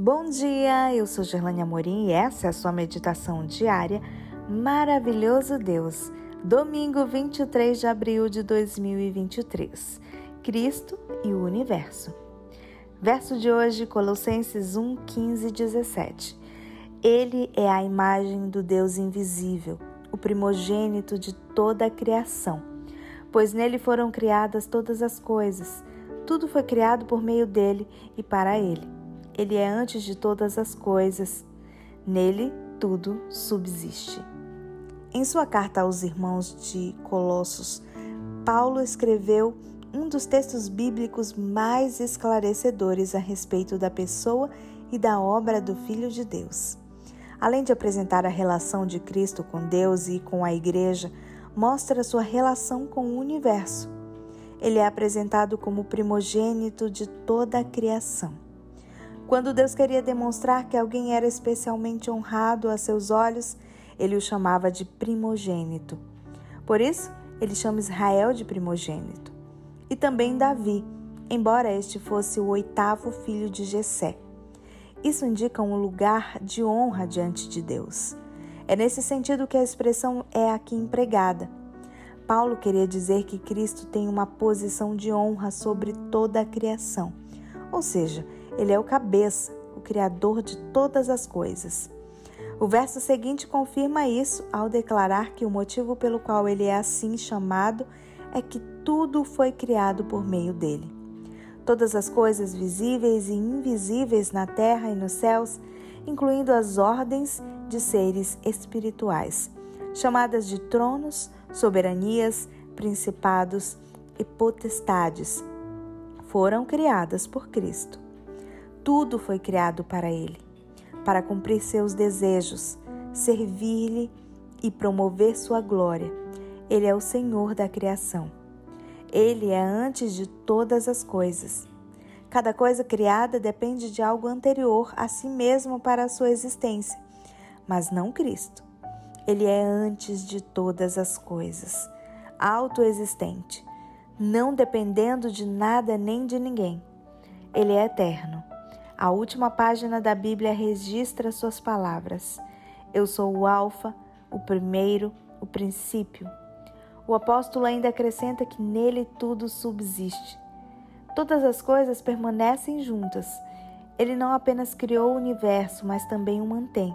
Bom dia, eu sou Gerlane Amorim e essa é a sua meditação diária Maravilhoso Deus, domingo 23 de abril de 2023. Cristo e o Universo. Verso de hoje, Colossenses 1, 15 e 17. Ele é a imagem do Deus invisível, o primogênito de toda a criação, pois nele foram criadas todas as coisas. Tudo foi criado por meio dele e para ele ele é antes de todas as coisas. Nele tudo subsiste. Em sua carta aos irmãos de Colossos, Paulo escreveu um dos textos bíblicos mais esclarecedores a respeito da pessoa e da obra do Filho de Deus. Além de apresentar a relação de Cristo com Deus e com a Igreja, mostra sua relação com o universo. Ele é apresentado como primogênito de toda a criação. Quando Deus queria demonstrar que alguém era especialmente honrado a seus olhos, ele o chamava de primogênito. Por isso, ele chama Israel de primogênito. E também Davi, embora este fosse o oitavo filho de Jessé. Isso indica um lugar de honra diante de Deus. É nesse sentido que a expressão é aqui empregada. Paulo queria dizer que Cristo tem uma posição de honra sobre toda a criação, ou seja, ele é o cabeça, o Criador de todas as coisas. O verso seguinte confirma isso ao declarar que o motivo pelo qual ele é assim chamado é que tudo foi criado por meio dele. Todas as coisas visíveis e invisíveis na terra e nos céus, incluindo as ordens de seres espirituais, chamadas de tronos, soberanias, principados e potestades, foram criadas por Cristo. Tudo foi criado para ele, para cumprir seus desejos, servir-lhe e promover sua glória. Ele é o Senhor da criação. Ele é antes de todas as coisas. Cada coisa criada depende de algo anterior a si mesmo para a sua existência, mas não Cristo. Ele é antes de todas as coisas, autoexistente, não dependendo de nada nem de ninguém. Ele é eterno. A última página da Bíblia registra suas palavras: Eu sou o Alfa, o primeiro, o princípio. O apóstolo ainda acrescenta que nele tudo subsiste. Todas as coisas permanecem juntas. Ele não apenas criou o universo, mas também o mantém.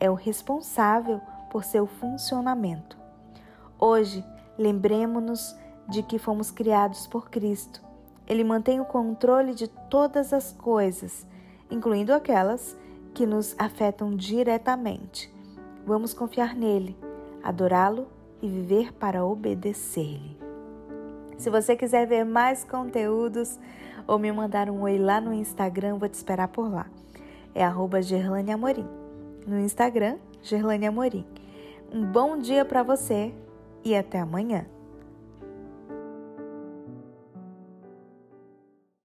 É o responsável por seu funcionamento. Hoje, lembremos-nos de que fomos criados por Cristo ele mantém o controle de todas as coisas, incluindo aquelas que nos afetam diretamente. Vamos confiar nele, adorá-lo e viver para obedecer-lhe. Se você quiser ver mais conteúdos ou me mandar um oi lá no Instagram, vou te esperar por lá. É arroba Gerlane Amorim. No Instagram, Gerlane Amorim. Um bom dia para você e até amanhã.